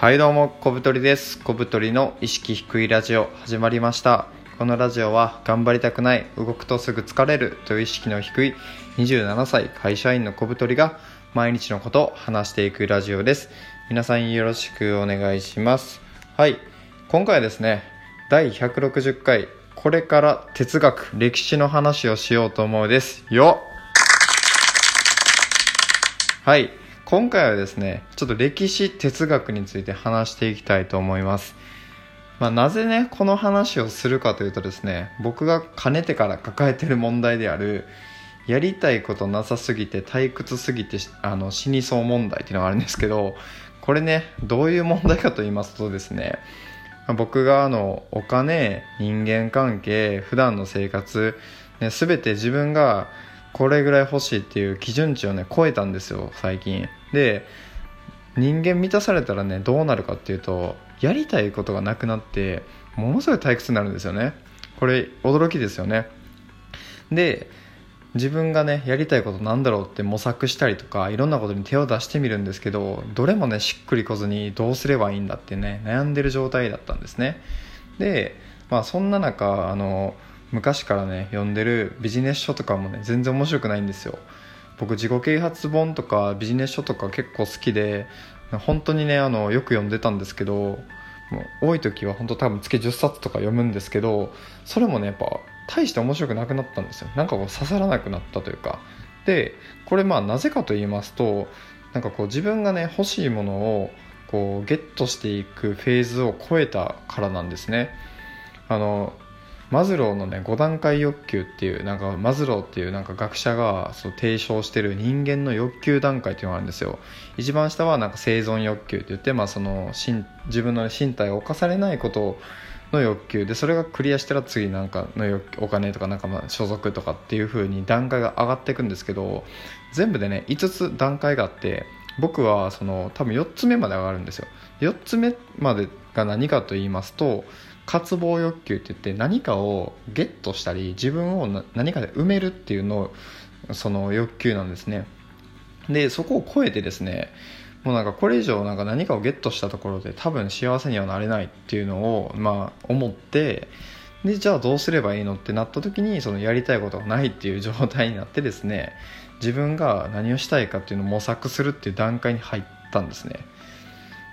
はいどうも小太りです。小太りの意識低いラジオ始まりました。このラジオは頑張りたくない動くとすぐ疲れるという意識の低い27歳会社員の小太りが毎日のことを話していくラジオです。皆さんよろしくお願いします。はい今回はですね第160回これから哲学歴史の話をしようと思うですよ。はい。今回はですねちょっと歴史哲学について話していきたいと思います。まあ、なぜねこの話をするかというとですね僕がかねてから抱えてる問題であるやりたいことなさすぎて退屈すぎてあの死にそう問題っていうのがあるんですけどこれねどういう問題かと言いますとですね僕があのお金人間関係普段の生活、ね、全て自分がこれぐらい欲しいっていう基準値をね超えたんですよ最近。で人間満たされたらねどうなるかっていうとやりたいことがなくなってものすごい退屈になるんですよね。これ驚きですよね。で自分がねやりたいことなんだろうって模索したりとかいろんなことに手を出してみるんですけどどれもねしっくりこずにどうすればいいんだってね悩んでる状態だったんですね。でまあそんな中あの昔からね読んでるビジネス書とかもね全然面白くないんですよ。僕自己啓発本とかビジネス書とか結構好きで本当にねあのよく読んでたんですけど多い時は本当多分月10冊とか読むんですけどそれもねやっぱ大して面白くなくなったんですよ。なんかこう刺さらなくなったというか。でこれまあなぜかと言いますとなんかこう自分がね欲しいものをこうゲットしていくフェーズを超えたからなんですね。あのマズローのね5段階欲求っていうなんかマズローっていうなんか学者がそう提唱してる人間の欲求段階っていうのがあるんですよ。一番下はなんか生存欲求って言って、まあ、その自分の身体を侵されないことの欲求。でそれがクリアしたら次なんかのお金とかなんかまあ所属とかっていう風に段階が上がっていくんですけど全部でね5つ段階があって僕はその多分4つ目まで上がるんですよ。4つ目までが何かと言いますと渇望欲求って言って何かをゲットしたり自分を何かで埋めるっていうのをその欲求なんですね。でそこを超えてですねもうなんかこれ以上なんか何かをゲットしたところで多分幸せにはなれないっていうのをまあ思ってでじゃあどうすればいいのってなった時にそのやりたいことがないっていう状態になってですね自分が何をしたいかっていうのを模索するっていう段階に入ったんですね。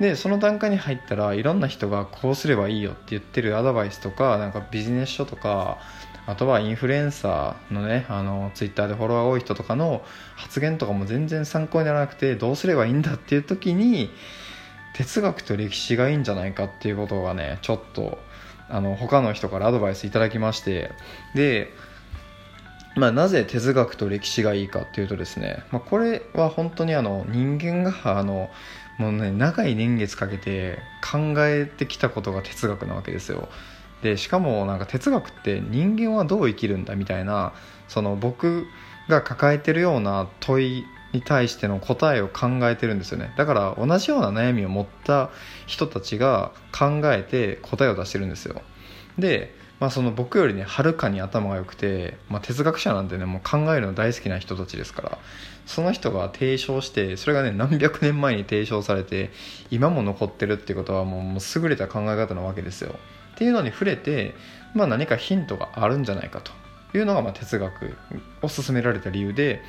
でその段階に入ったらいろんな人がこうすればいいよって言ってるアドバイスとかなんかビジネス書とかあとはインフルエンサーのねあのツイッターでフォロワー多い人とかの発言とかも全然参考にならなくてどうすればいいんだっていう時に哲学と歴史がいいんじゃないかっていうことがねちょっとあの他の人からアドバイスいただきましてでまあ、なぜ哲学と歴史がいいかっていうとですね、まあ、これは本当にあの人間があのもうね長い年月かけて考えてきたことが哲学なわけですよ。でしかもなんか哲学って人間はどう生きるんだみたいなその僕が抱えてるような問いに対しての答えを考えてるんですよね。だから同じような悩みを持った人たちが考えて答えを出してるんですよ。でまあ、その僕よりねはるかに頭が良くて、まあ、哲学者なんてねもう考えるの大好きな人たちですからその人が提唱してそれがね何百年前に提唱されて今も残ってるっていうことはもうもう優れた考え方なわけですよ。っていうのに触れて、まあ、何かヒントがあるんじゃないかというのがまあ哲学を勧められた理由で、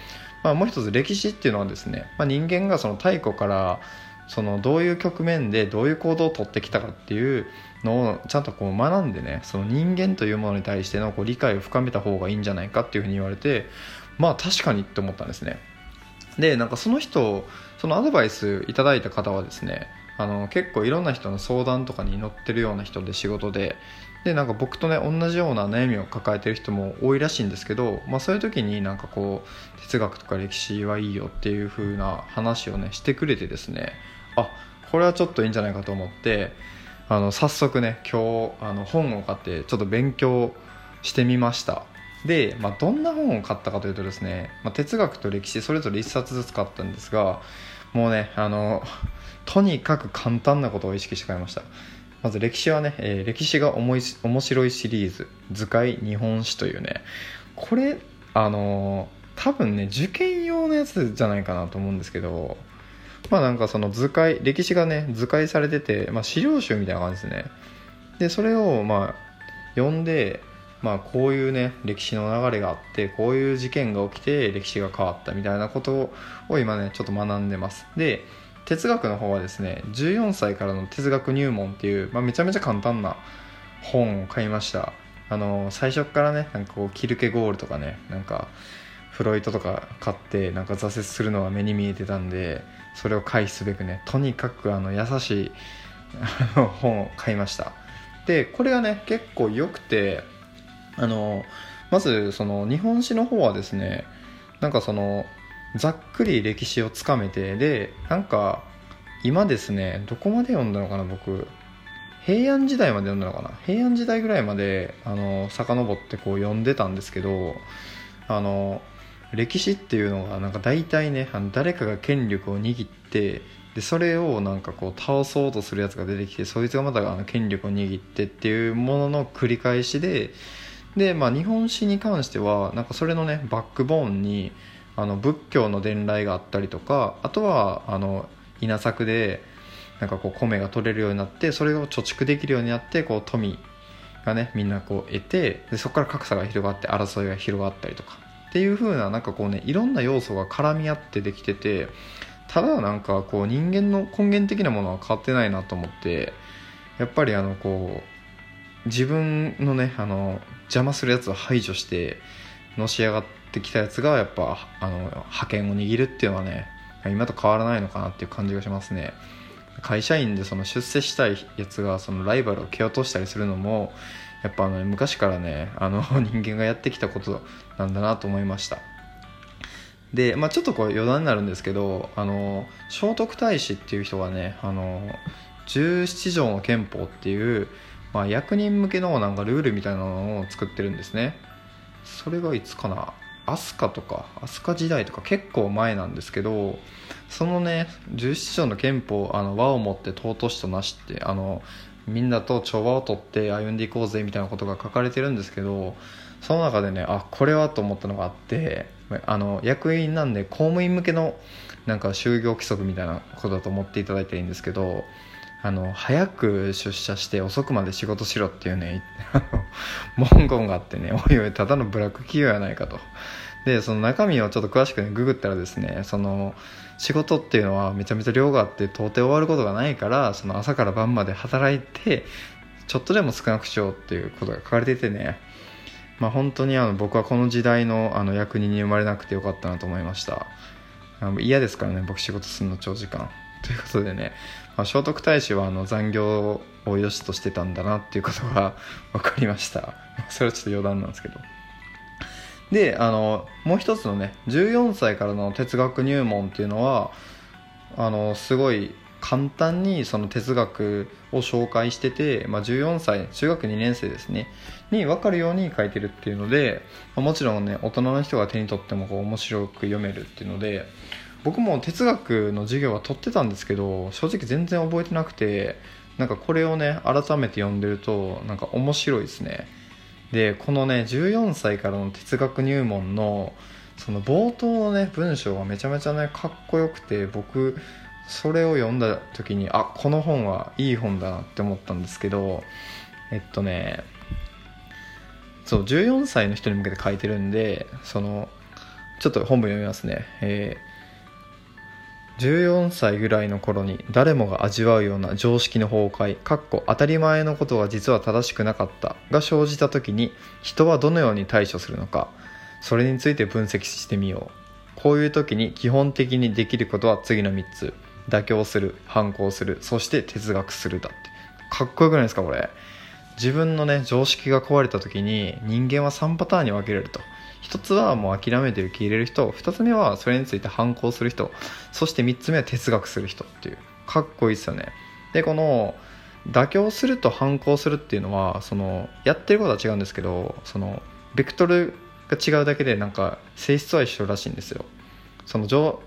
まあ、もう一つ歴史っていうのはですね、まあ、人間がその太古からそのどういう局面でどういう行動をとってきたかっていうのをちゃんとこう学んでねその人間というものに対してのこう理解を深めた方がいいんじゃないかっていうふうに言われてまあ確かにって思ったんですね。でなんかその人そのアドバイスいただいた方はですねあの結構いろんな人の相談とかに乗ってるような人で仕事ででなんか僕とね同じような悩みを抱えてる人も多いらしいんですけど、まあ、そういう時になんかこう哲学とか歴史はいいよっていう風な話をねしてくれてですねあこれはちょっといいんじゃないかと思ってあの早速ね今日あの本を買ってちょっと勉強してみました。で、まあ、どんな本を買ったかというとですね、まあ、哲学と歴史それぞれ1冊ずつ買ったんですがもうねあのとにかく簡単なことを意識して買いました。まず歴史はね、えー、歴史が面白いシリーズ図解日本史というねこれあの多分ね受験用のやつじゃないかなと思うんですけどまあなんかその図解歴史がね図解されてて、まあ、資料集みたいな感じですね。でそれをまあ読んでまあこういうね歴史の流れがあってこういう事件が起きて歴史が変わったみたいなことを今ねちょっと学んでます。で哲学の方はですね14歳からの哲学入門っていう、まあ、めちゃめちゃ簡単な本を買いました。あの最初からねなんかこうキルケゴールとかねなんかフロイトとか買ってなんか挫折するのが目に見えてたんでそれを回避すべくねとにかくあの優しい本を買いました。でこれがね結構良くてあのまずその日本史の方はですねなんかそのざっくり歴史をつかめてでなんか今ですねどこまで読んだのかな僕。平安時代まで読んだのかな。平安時代ぐらいまであの遡ってこう読んでたんですけどあの歴史っていうのがなんか大体ねあの誰かが権力を握ってでそれをなんかこう倒そうとするやつが出てきてそいつがまたあの権力を握ってっていうものの繰り返しでで、まあ、日本史に関してはなんかそれのねバックボーンにあの仏教の伝来があったりとかあとはあの稲作でなんかこう米が取れるようになってそれを貯蓄できるようになってこう富がねみんなこう得てでそこから格差が広がって争いが広がったりとか。っていう風ななんかこうねいろんな要素が絡み合ってできててただなんかこう人間の根源的なものは変わってないなと思ってやっぱりあのこう自分のねあの邪魔するやつを排除してのし上がってきたやつがやっぱあの覇権を握るっていうのはね今と変わらないのかなっていう感じがしますね。会社員でその出世したいやつがそのライバルを蹴落としたりするのもやっぱあの昔からねあの 人間がやってきたことなんだなと思いました。で、まあ、ちょっとこう余談になるんですけどあの聖徳太子っていう人がねあの17条の憲法っていう、まあ、役人向けのなんかルールみたいなのを作ってるんですね。それがいつかな。飛鳥とか飛鳥時代とか結構前なんですけどそのね17条の憲法あの和をもって尊しとなしってあのみんなと調和をとって歩んでいこうぜみたいなことが書かれてるんですけどその中でねあこれはと思ったのがあってあの役員なんで公務員向けのなんか就業規則みたいなことだと思っていただいたらいいんですけどあの早く出社して遅くまで仕事しろっていうね 文言があってねおいおいただのブラック企業やないかと。でその中身をちょっと詳しくねググったらですねその仕事っていうのはめちゃめちゃ量があって到底終わることがないからその朝から晩まで働いてちょっとでも少なくしようっていうことが書かれててね。まあ本当にあの僕はこの時代のあの役人に生まれなくてよかったなと思いました。嫌ですからね僕仕事するの長時間。ということでね、まあ、聖徳太子はあの残業を良しとしてたんだなっていうことが 分かりました。それはちょっと余談なんですけど。であのもう一つのね14歳からの哲学入門っていうのはあのすごい簡単にその哲学を紹介してて、まあ、14歳中学2年生ですねに分かるように書いてるっていうので、まあ、もちろんね大人の人が手に取ってもこう面白く読めるっていうので僕も哲学の授業は取ってたんですけど正直全然覚えてなくてなんかこれをね改めて読んでるとなんか面白いですね。でこのね14歳からの哲学入門のその冒頭のね文章がめちゃめちゃねかっこよくて僕それを読んだ時にあこの本はいい本だなって思ったんですけどえっとねそう14歳の人に向けて書いてるんでそのちょっと本文読みますね。えー14歳ぐらいの頃に誰もが味わうような常識の崩壊かっこ当たり前のことが実は正しくなかったが生じた時に人はどのように対処するのかそれについて分析してみよう。こういう時に基本的にできることは次の3つ。妥協する反抗するそして哲学するだって。かっこよくないですかこれ。自分のね常識が壊れた時に人間は3パターンに分けれると。1つはもう諦めて受け入れる人。2つ目はそれについて反抗する人。そして3つ目は哲学する人っていう。かっこいいですよね。でこの妥協すると反抗するっていうのはそのやってることは違うんですけどそのベクトルが違うだけでなんか性質は一緒らしいんですよ。その常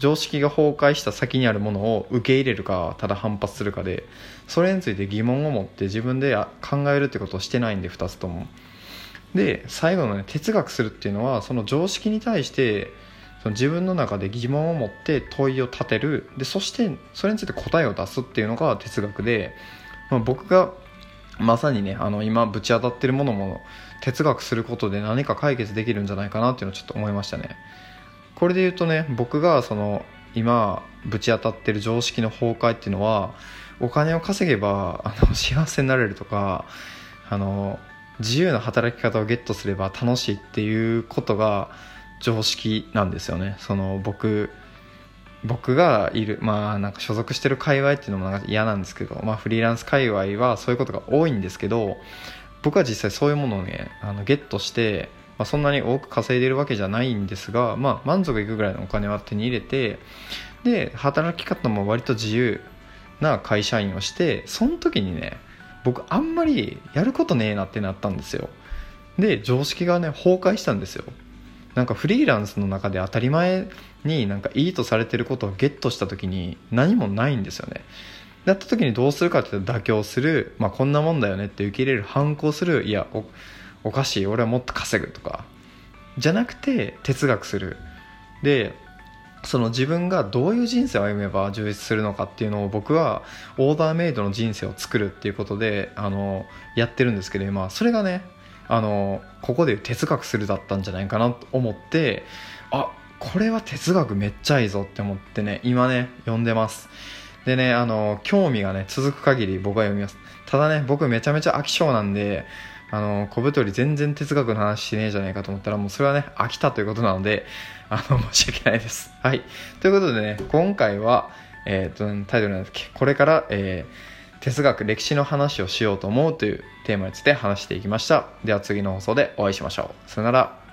常識が崩壊した先にあるものを受け入れるかただ反発するかでそれについて疑問を持って自分で考えるってことをしてないんで2つとも。で最後のね哲学するっていうのはその常識に対してその自分の中で疑問を持って問いを立てる。でそしてそれについて答えを出すっていうのが哲学で、まあ、僕がまさにねあの今ぶち当たってるものも哲学することで何か解決できるんじゃないかなっていうのをちょっと思いましたね。これで言うとね僕がその今ぶち当たってる常識の崩壊っていうのはお金を稼げばあの幸せになれるとかあの自由な働き方をゲットすれば楽しいっていうことが常識なんですよね。その僕僕がいるまあなんか所属してる界隈っていうのもなんか嫌なんですけど、まあ、フリーランス界隈はそういうことが多いんですけど僕は実際そういうものをねあのゲットして、まあ、そんなに多く稼いでるわけじゃないんですが、まあ、満足いくぐらいのお金は手に入れてで働き方も割と自由な会社員をしてその時にね僕あんまりやることねえなってなったんですよ。で常識がね崩壊したんですよ。なんかフリーランスの中で当たり前になんかいいとされてることをゲットした時に何もないんですよね。だった時にどうするかっていうと妥協する、まあ、こんなもんだよねって受け入れる。反抗する。いやおおかしい。俺はもっと稼ぐとか。じゃなくて哲学する。でその自分がどういう人生を歩めば充実するのかっていうのを僕はオーダーメイドの人生を作るっていうことであのやってるんですけど今それがねあのここで哲学するだったんじゃないかなと思ってあこれは哲学めっちゃいいぞって思ってね今ね読んでます。でねあの興味がね続く限り僕は読みます。ただね僕めちゃめちゃ飽き性なんであの小太り全然哲学の話しねえじゃないかと思ったらもうそれはね飽きたということなので あの申し訳ないです。はい。ということでね今回はえっ、とタイトルなんですけ？これから、えー、哲学歴史の話をしようと思うというテーマについて話していきました。では次の放送でお会いしましょう。さよなら。